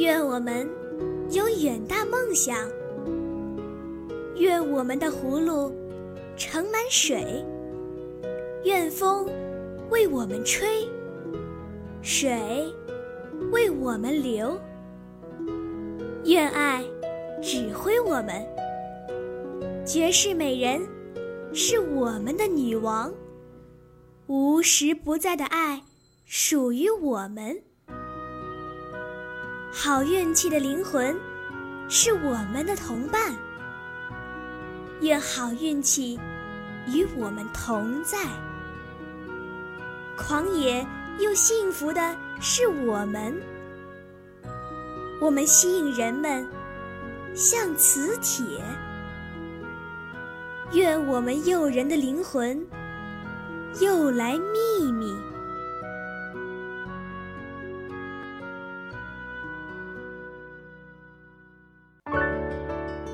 愿我们有远大梦想，愿我们的葫芦盛满水，愿风为我们吹，水为我们流，愿爱指挥我们，绝世美人是我们的女王，无时不在的爱属于我们。好运气的灵魂是我们的同伴，愿好运气与我们同在。狂野又幸福的是我们，我们吸引人们像磁铁。愿我们诱人的灵魂又来秘密。